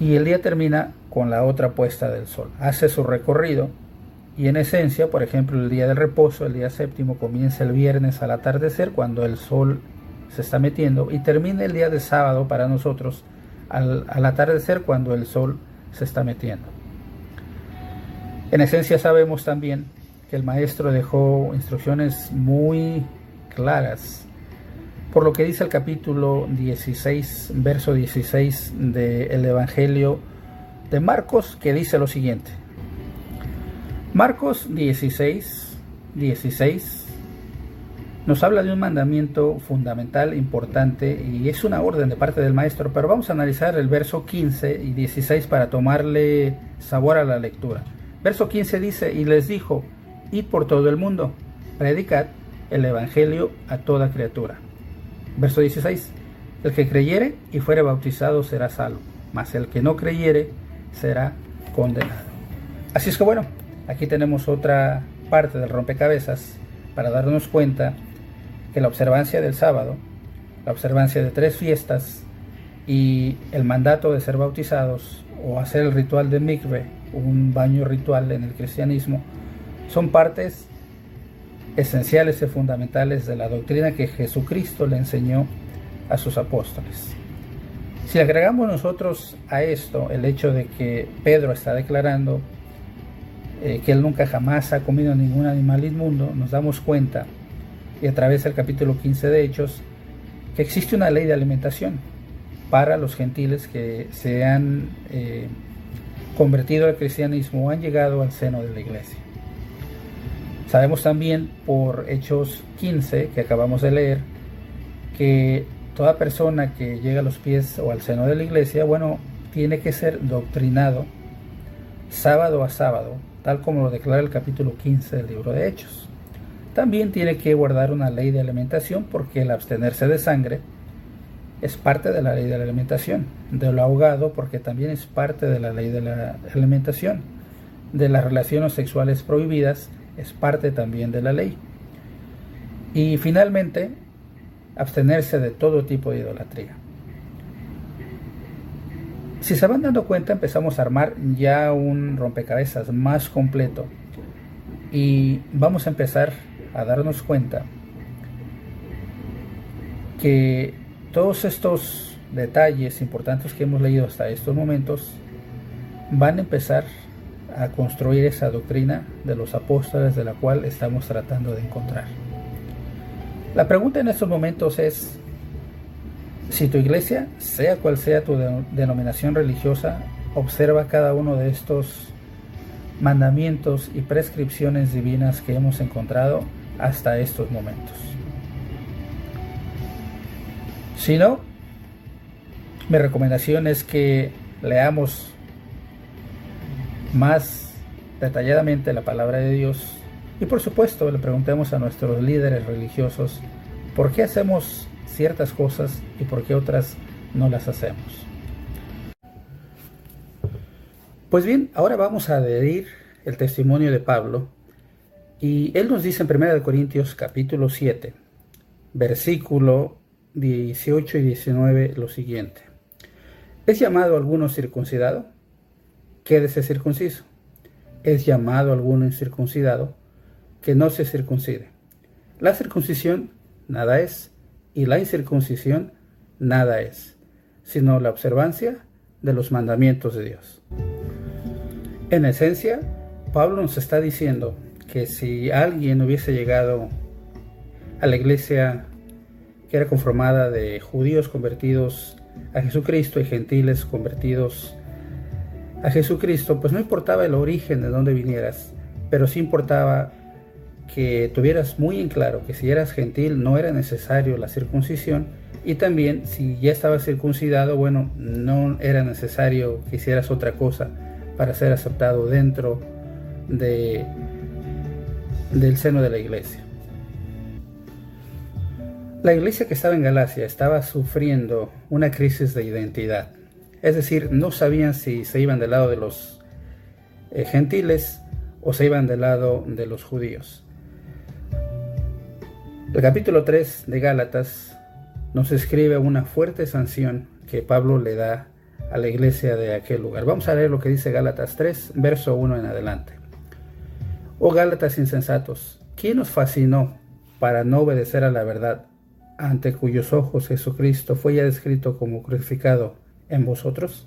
y el día termina con la otra puesta del sol. Hace su recorrido y en esencia, por ejemplo, el día del reposo, el día séptimo, comienza el viernes al atardecer cuando el sol se está metiendo y termina el día de sábado para nosotros al, al atardecer cuando el sol se está metiendo. En esencia sabemos también que el maestro dejó instrucciones muy claras por lo que dice el capítulo 16, verso 16 del Evangelio de Marcos, que dice lo siguiente. Marcos 16, 16 nos habla de un mandamiento fundamental, importante, y es una orden de parte del maestro, pero vamos a analizar el verso 15 y 16 para tomarle sabor a la lectura. Verso 15 dice, y les dijo, id por todo el mundo, predicad el Evangelio a toda criatura. Verso 16. El que creyere y fuere bautizado será salvo, mas el que no creyere será condenado. Así es que bueno, aquí tenemos otra parte del rompecabezas para darnos cuenta que la observancia del sábado, la observancia de tres fiestas y el mandato de ser bautizados o hacer el ritual de mikve, un baño ritual en el cristianismo, son partes esenciales y fundamentales de la doctrina que Jesucristo le enseñó a sus apóstoles. Si agregamos nosotros a esto el hecho de que Pedro está declarando eh, que él nunca jamás ha comido ningún animal inmundo, nos damos cuenta, y a través del capítulo 15 de Hechos, que existe una ley de alimentación para los gentiles que se han eh, convertido al cristianismo o han llegado al seno de la iglesia. Sabemos también por Hechos 15 que acabamos de leer que toda persona que llega a los pies o al seno de la iglesia, bueno, tiene que ser doctrinado sábado a sábado, tal como lo declara el capítulo 15 del libro de Hechos. También tiene que guardar una ley de alimentación porque el abstenerse de sangre es parte de la ley de la alimentación, de lo ahogado porque también es parte de la ley de la alimentación, de las relaciones sexuales prohibidas es parte también de la ley. Y finalmente, abstenerse de todo tipo de idolatría. Si se van dando cuenta, empezamos a armar ya un rompecabezas más completo y vamos a empezar a darnos cuenta que todos estos detalles importantes que hemos leído hasta estos momentos van a empezar a construir esa doctrina de los apóstoles de la cual estamos tratando de encontrar. La pregunta en estos momentos es, si tu iglesia, sea cual sea tu denominación religiosa, observa cada uno de estos mandamientos y prescripciones divinas que hemos encontrado hasta estos momentos. Si no, mi recomendación es que leamos más detalladamente la palabra de Dios y por supuesto le preguntemos a nuestros líderes religiosos por qué hacemos ciertas cosas y por qué otras no las hacemos. Pues bien, ahora vamos a adherir el testimonio de Pablo y él nos dice en 1 Corintios capítulo 7, versículo 18 y 19 lo siguiente. ¿Es llamado alguno circuncidado? quédese circunciso. Es llamado alguno incircuncidado que no se circuncide. La circuncisión nada es y la incircuncisión nada es, sino la observancia de los mandamientos de Dios. En esencia, Pablo nos está diciendo que si alguien hubiese llegado a la iglesia que era conformada de judíos convertidos a Jesucristo y gentiles convertidos a Jesucristo, pues no importaba el origen de donde vinieras, pero sí importaba que tuvieras muy en claro que si eras gentil no era necesario la circuncisión y también si ya estabas circuncidado, bueno, no era necesario que hicieras otra cosa para ser aceptado dentro de, del seno de la iglesia. La iglesia que estaba en Galacia estaba sufriendo una crisis de identidad. Es decir, no sabían si se iban del lado de los eh, gentiles o se iban del lado de los judíos. El capítulo 3 de Gálatas nos escribe una fuerte sanción que Pablo le da a la iglesia de aquel lugar. Vamos a leer lo que dice Gálatas 3, verso 1 en adelante. Oh Gálatas insensatos, ¿quién os fascinó para no obedecer a la verdad? ante cuyos ojos Jesucristo fue ya descrito como crucificado en vosotros?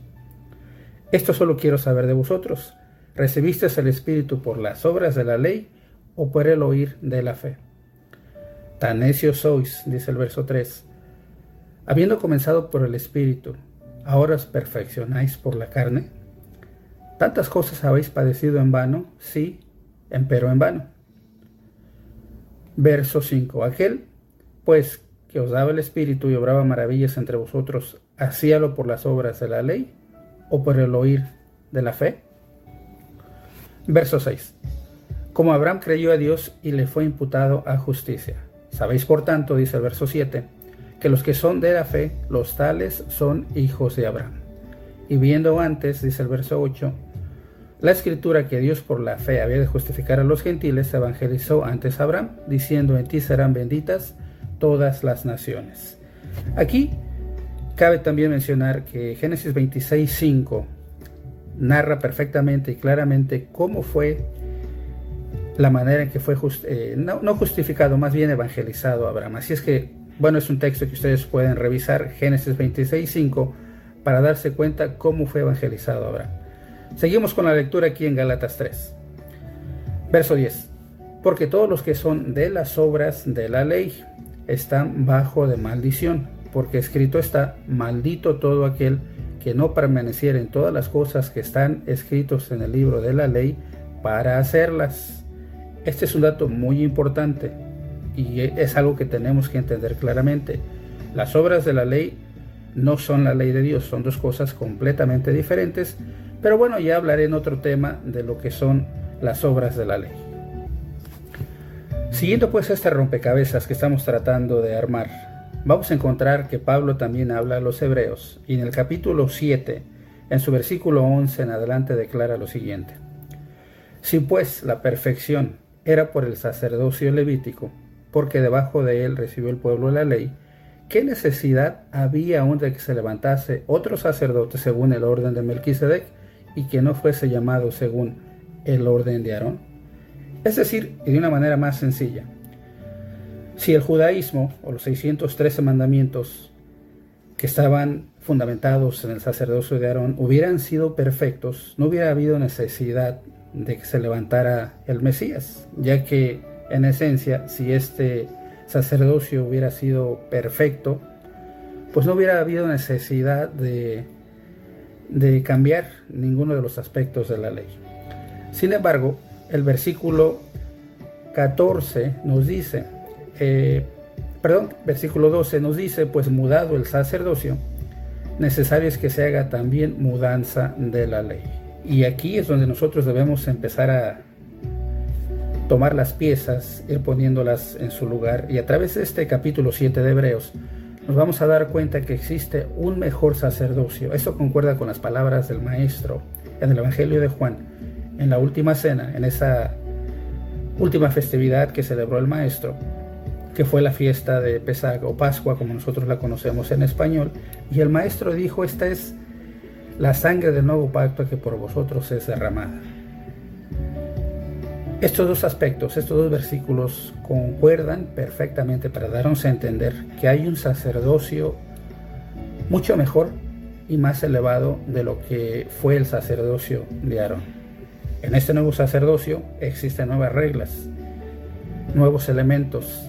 Esto solo quiero saber de vosotros. ¿Recibisteis el Espíritu por las obras de la ley o por el oír de la fe? Tan necios sois, dice el verso 3. Habiendo comenzado por el Espíritu, ¿ahora os perfeccionáis por la carne? ¿Tantas cosas habéis padecido en vano? Sí, empero en vano. Verso 5. Aquel, pues, que os daba el Espíritu y obraba maravillas entre vosotros, ¿hacíalo por las obras de la ley o por el oír de la fe? Verso 6. Como Abraham creyó a Dios y le fue imputado a justicia. Sabéis por tanto, dice el verso 7, que los que son de la fe, los tales son hijos de Abraham. Y viendo antes, dice el verso 8, la escritura que Dios por la fe había de justificar a los gentiles, evangelizó antes Abraham, diciendo en ti serán benditas todas las naciones. Aquí cabe también mencionar que Génesis 26.5 narra perfectamente y claramente cómo fue la manera en que fue eh, no, justificado, más bien evangelizado Abraham. Así es que, bueno, es un texto que ustedes pueden revisar, Génesis 26.5, para darse cuenta cómo fue evangelizado Abraham. Seguimos con la lectura aquí en Galatas 3. Verso 10. Porque todos los que son de las obras de la ley están bajo de maldición, porque escrito está, maldito todo aquel que no permaneciera en todas las cosas que están escritos en el libro de la ley para hacerlas. Este es un dato muy importante y es algo que tenemos que entender claramente. Las obras de la ley no son la ley de Dios, son dos cosas completamente diferentes, pero bueno, ya hablaré en otro tema de lo que son las obras de la ley. Siguiendo pues este rompecabezas que estamos tratando de armar, vamos a encontrar que Pablo también habla a los hebreos y en el capítulo 7, en su versículo 11 en adelante declara lo siguiente. Si pues la perfección era por el sacerdocio levítico, porque debajo de él recibió el pueblo la ley, ¿qué necesidad había aún de que se levantase otro sacerdote según el orden de Melquisedec y que no fuese llamado según el orden de Aarón? Es decir, y de una manera más sencilla, si el judaísmo o los 613 mandamientos que estaban fundamentados en el sacerdocio de Aarón hubieran sido perfectos, no hubiera habido necesidad de que se levantara el Mesías, ya que en esencia, si este sacerdocio hubiera sido perfecto, pues no hubiera habido necesidad de, de cambiar ninguno de los aspectos de la ley. Sin embargo, el versículo 14 nos dice, eh, perdón, versículo 12 nos dice, pues mudado el sacerdocio, necesario es que se haga también mudanza de la ley. Y aquí es donde nosotros debemos empezar a tomar las piezas, ir poniéndolas en su lugar. Y a través de este capítulo 7 de Hebreos, nos vamos a dar cuenta que existe un mejor sacerdocio. Esto concuerda con las palabras del Maestro en el Evangelio de Juan en la última cena, en esa última festividad que celebró el maestro, que fue la fiesta de Pesach o Pascua, como nosotros la conocemos en español, y el maestro dijo, esta es la sangre del nuevo pacto que por vosotros es derramada. Estos dos aspectos, estos dos versículos concuerdan perfectamente para darnos a entender que hay un sacerdocio mucho mejor y más elevado de lo que fue el sacerdocio de Aarón. En este nuevo sacerdocio existen nuevas reglas, nuevos elementos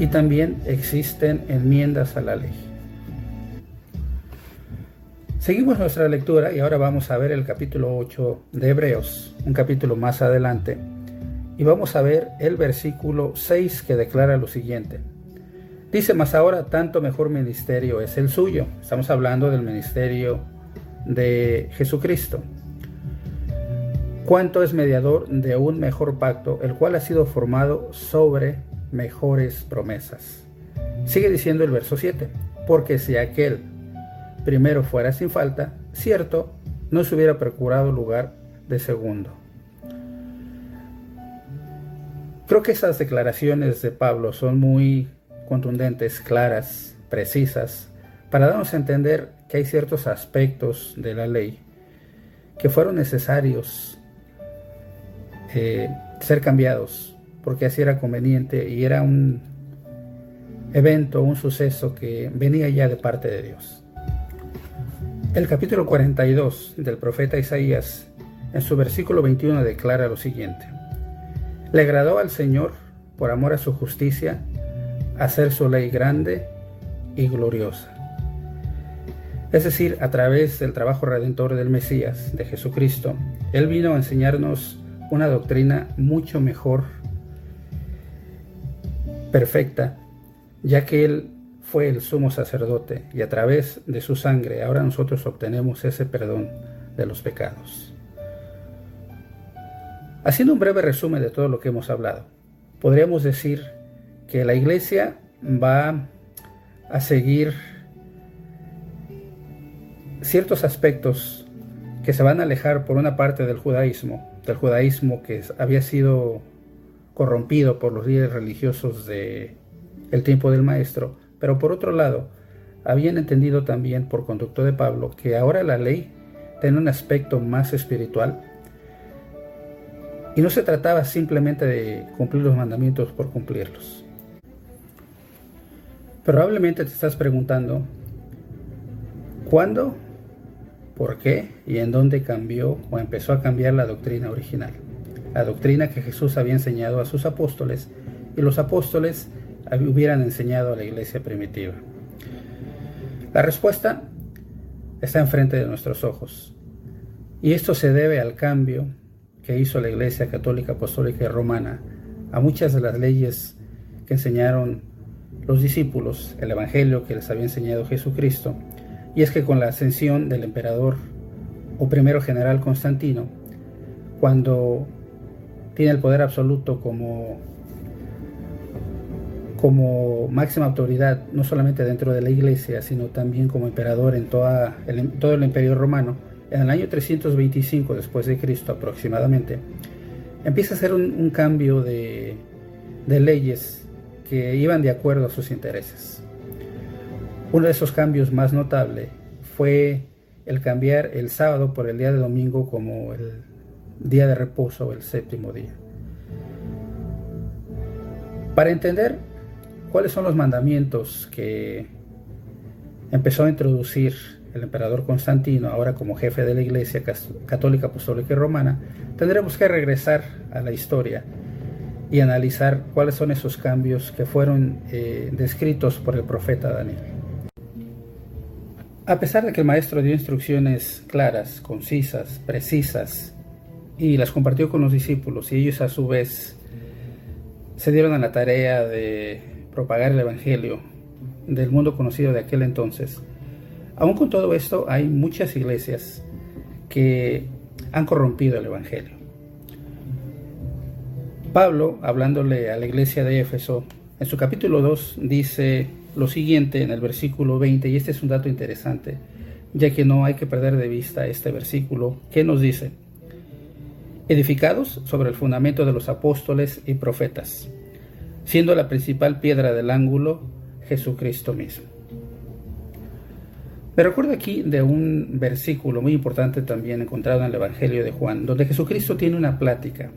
y también existen enmiendas a la ley. Seguimos nuestra lectura y ahora vamos a ver el capítulo 8 de Hebreos, un capítulo más adelante, y vamos a ver el versículo 6 que declara lo siguiente. Dice, más ahora tanto mejor ministerio es el suyo. Estamos hablando del ministerio de Jesucristo. Cuánto es mediador de un mejor pacto, el cual ha sido formado sobre mejores promesas. Sigue diciendo el verso 7, porque si aquel primero fuera sin falta, cierto, no se hubiera procurado lugar de segundo. Creo que esas declaraciones de Pablo son muy contundentes, claras, precisas, para darnos a entender que hay ciertos aspectos de la ley que fueron necesarios eh, ser cambiados, porque así era conveniente y era un evento, un suceso que venía ya de parte de Dios. El capítulo 42 del profeta Isaías, en su versículo 21, declara lo siguiente. Le agradó al Señor, por amor a su justicia, hacer su ley grande y gloriosa. Es decir, a través del trabajo redentor del Mesías, de Jesucristo, Él vino a enseñarnos una doctrina mucho mejor, perfecta, ya que Él fue el sumo sacerdote y a través de su sangre ahora nosotros obtenemos ese perdón de los pecados. Haciendo un breve resumen de todo lo que hemos hablado, podríamos decir que la iglesia va a seguir ciertos aspectos que se van a alejar por una parte del judaísmo, del judaísmo que había sido corrompido por los líderes religiosos de el tiempo del maestro, pero por otro lado, habían entendido también por conducto de Pablo que ahora la ley tiene un aspecto más espiritual y no se trataba simplemente de cumplir los mandamientos por cumplirlos. Probablemente te estás preguntando, ¿cuándo por qué y en dónde cambió o empezó a cambiar la doctrina original. La doctrina que Jesús había enseñado a sus apóstoles y los apóstoles hubieran enseñado a la iglesia primitiva. La respuesta está enfrente de nuestros ojos. Y esto se debe al cambio que hizo la Iglesia Católica Apostólica y Romana a muchas de las leyes que enseñaron los discípulos, el Evangelio que les había enseñado Jesucristo, y es que con la ascensión del emperador o primero general Constantino, cuando tiene el poder absoluto como, como máxima autoridad, no solamente dentro de la iglesia, sino también como emperador en toda el, todo el imperio romano, en el año 325 después de Cristo aproximadamente, empieza a hacer un, un cambio de, de leyes que iban de acuerdo a sus intereses. Uno de esos cambios más notables fue el cambiar el sábado por el día de domingo como el día de reposo el séptimo día. Para entender cuáles son los mandamientos que empezó a introducir el emperador Constantino, ahora como jefe de la Iglesia Católica Apostólica y Romana, tendremos que regresar a la historia y analizar cuáles son esos cambios que fueron eh, descritos por el profeta Daniel. A pesar de que el maestro dio instrucciones claras, concisas, precisas, y las compartió con los discípulos, y ellos a su vez se dieron a la tarea de propagar el Evangelio del mundo conocido de aquel entonces, aún con todo esto hay muchas iglesias que han corrompido el Evangelio. Pablo, hablándole a la iglesia de Éfeso, en su capítulo 2 dice, lo siguiente en el versículo 20, y este es un dato interesante, ya que no hay que perder de vista este versículo, que nos dice, edificados sobre el fundamento de los apóstoles y profetas, siendo la principal piedra del ángulo Jesucristo mismo. Me recuerdo aquí de un versículo muy importante también encontrado en el Evangelio de Juan, donde Jesucristo tiene una plática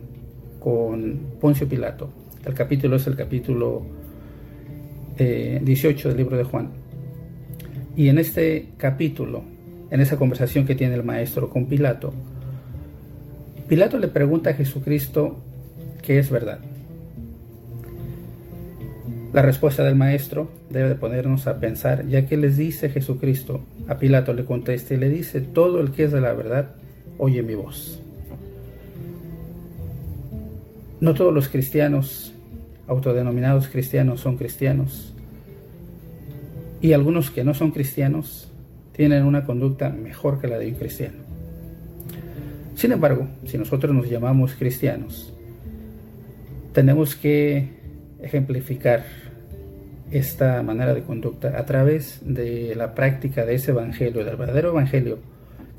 con Poncio Pilato. El capítulo es el capítulo 18 del libro de Juan. Y en este capítulo, en esa conversación que tiene el maestro con Pilato, Pilato le pregunta a Jesucristo qué es verdad. La respuesta del maestro debe de ponernos a pensar, ya que les dice Jesucristo, a Pilato le contesta y le dice, todo el que es de la verdad, oye mi voz. No todos los cristianos autodenominados cristianos son cristianos. Y algunos que no son cristianos tienen una conducta mejor que la de un cristiano. Sin embargo, si nosotros nos llamamos cristianos, tenemos que ejemplificar esta manera de conducta a través de la práctica de ese evangelio, del verdadero evangelio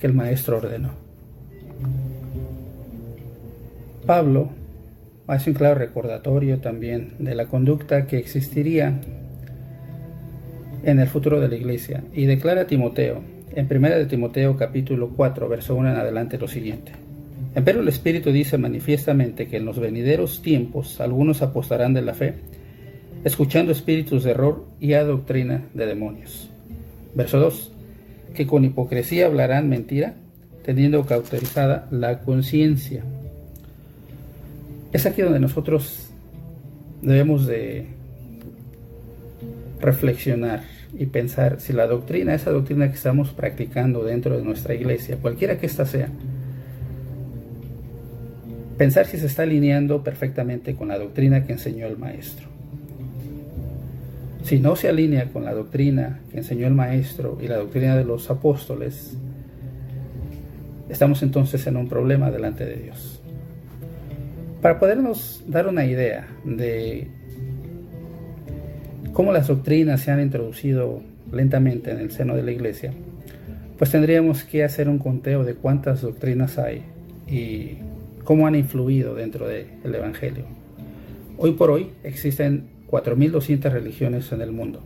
que el maestro ordenó. Pablo hace un claro recordatorio también de la conducta que existiría en el futuro de la iglesia y declara a Timoteo en 1 de Timoteo capítulo 4 verso 1 en adelante lo siguiente. Empero el Espíritu dice manifiestamente que en los venideros tiempos algunos apostarán de la fe, escuchando espíritus de error y a doctrina de demonios. Verso 2. Que con hipocresía hablarán mentira, teniendo cauterizada la conciencia. Es aquí donde nosotros debemos de reflexionar y pensar si la doctrina, esa doctrina que estamos practicando dentro de nuestra iglesia, cualquiera que ésta sea, pensar si se está alineando perfectamente con la doctrina que enseñó el maestro. Si no se alinea con la doctrina que enseñó el maestro y la doctrina de los apóstoles, estamos entonces en un problema delante de Dios. Para podernos dar una idea de cómo las doctrinas se han introducido lentamente en el seno de la iglesia, pues tendríamos que hacer un conteo de cuántas doctrinas hay y cómo han influido dentro del Evangelio. Hoy por hoy existen 4.200 religiones en el mundo.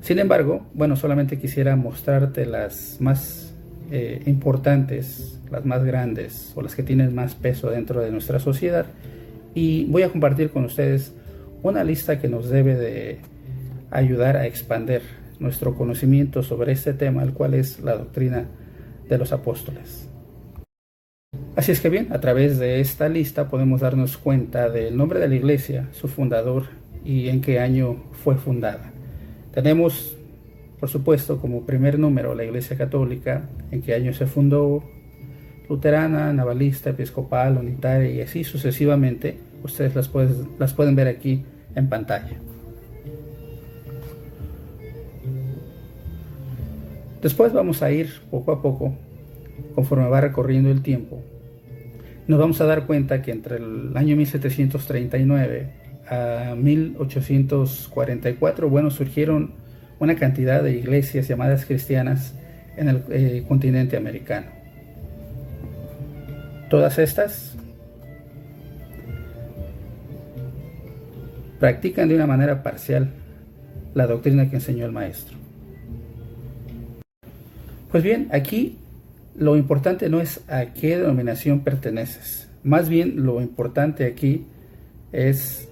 Sin embargo, bueno, solamente quisiera mostrarte las más eh, importantes, las más grandes o las que tienen más peso dentro de nuestra sociedad y voy a compartir con ustedes una lista que nos debe de ayudar a expander nuestro conocimiento sobre este tema, el cual es la doctrina de los apóstoles. Así es que bien, a través de esta lista podemos darnos cuenta del nombre de la iglesia, su fundador y en qué año fue fundada. Tenemos, por supuesto, como primer número la iglesia católica, en qué año se fundó, luterana, navalista, episcopal, unitaria y así sucesivamente. Ustedes las, las pueden ver aquí en pantalla. Después vamos a ir poco a poco, conforme va recorriendo el tiempo. Nos vamos a dar cuenta que entre el año 1739 a 1844, bueno, surgieron una cantidad de iglesias llamadas cristianas en el eh, continente americano. Todas estas practican de una manera parcial la doctrina que enseñó el maestro. Pues bien, aquí lo importante no es a qué denominación perteneces. Más bien lo importante aquí es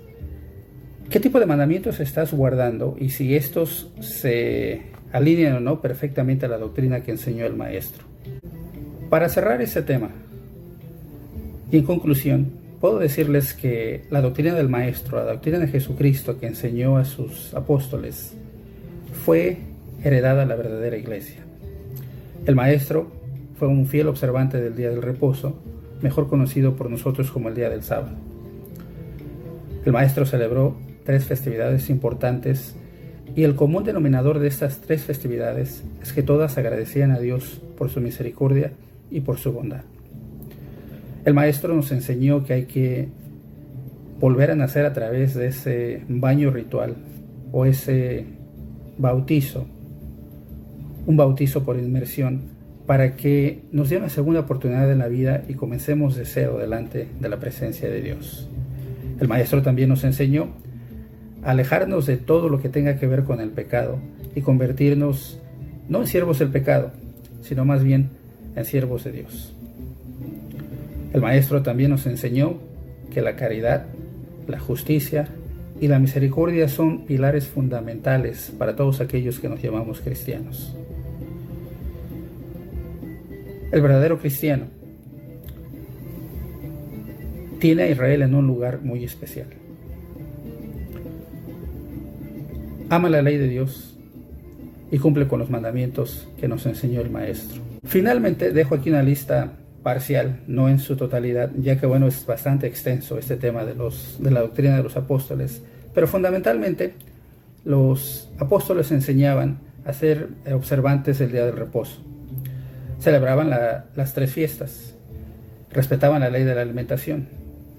qué tipo de mandamientos estás guardando y si estos se alinean o no perfectamente a la doctrina que enseñó el maestro. Para cerrar ese tema, y en conclusión, puedo decirles que la doctrina del maestro, la doctrina de Jesucristo que enseñó a sus apóstoles, fue heredada a la verdadera iglesia. El maestro fue un fiel observante del día del reposo, mejor conocido por nosotros como el día del sábado. El maestro celebró tres festividades importantes y el común denominador de estas tres festividades es que todas agradecían a Dios por su misericordia y por su bondad. El maestro nos enseñó que hay que volver a nacer a través de ese baño ritual o ese bautizo un bautizo por inmersión para que nos dé una segunda oportunidad en la vida y comencemos de cero delante de la presencia de Dios. El maestro también nos enseñó alejarnos de todo lo que tenga que ver con el pecado y convertirnos no en siervos del pecado, sino más bien en siervos de Dios. El maestro también nos enseñó que la caridad, la justicia y la misericordia son pilares fundamentales para todos aquellos que nos llamamos cristianos el verdadero cristiano, tiene a Israel en un lugar muy especial. Ama la ley de Dios y cumple con los mandamientos que nos enseñó el Maestro. Finalmente, dejo aquí una lista parcial, no en su totalidad, ya que bueno, es bastante extenso este tema de, los, de la doctrina de los apóstoles, pero fundamentalmente los apóstoles enseñaban a ser observantes del día del reposo. Celebraban las tres fiestas, respetaban la ley de la alimentación,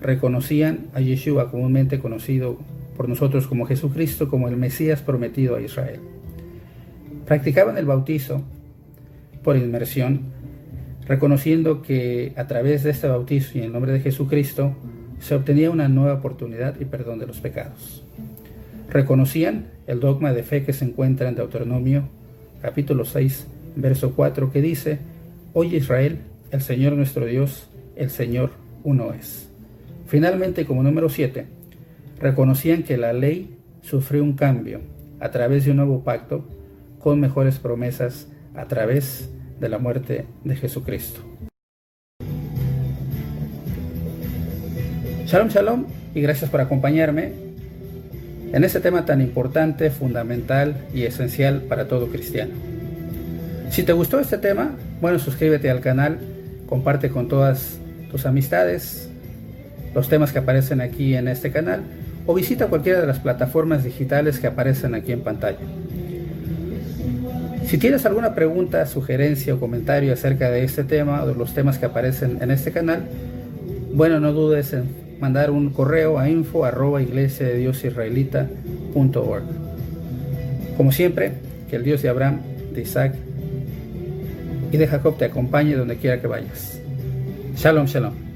reconocían a Yeshua comúnmente conocido por nosotros como Jesucristo como el Mesías prometido a Israel. Practicaban el bautizo por inmersión, reconociendo que a través de este bautizo y en el nombre de Jesucristo se obtenía una nueva oportunidad y perdón de los pecados. Reconocían el dogma de fe que se encuentra en Deuteronomio capítulo 6, verso 4, que dice, Oye Israel, el Señor nuestro Dios, el Señor uno es. Finalmente, como número 7, reconocían que la ley sufrió un cambio a través de un nuevo pacto con mejores promesas a través de la muerte de Jesucristo. Shalom, shalom y gracias por acompañarme en este tema tan importante, fundamental y esencial para todo cristiano. Si te gustó este tema, bueno, suscríbete al canal, comparte con todas tus amistades los temas que aparecen aquí en este canal o visita cualquiera de las plataformas digitales que aparecen aquí en pantalla. Si tienes alguna pregunta, sugerencia o comentario acerca de este tema o de los temas que aparecen en este canal, bueno, no dudes en mandar un correo a info arroba iglesia de Dios israelita.org. Como siempre, que el Dios de Abraham, de Isaac y de Jacob te acompañe donde quiera que vayas. Shalom, shalom.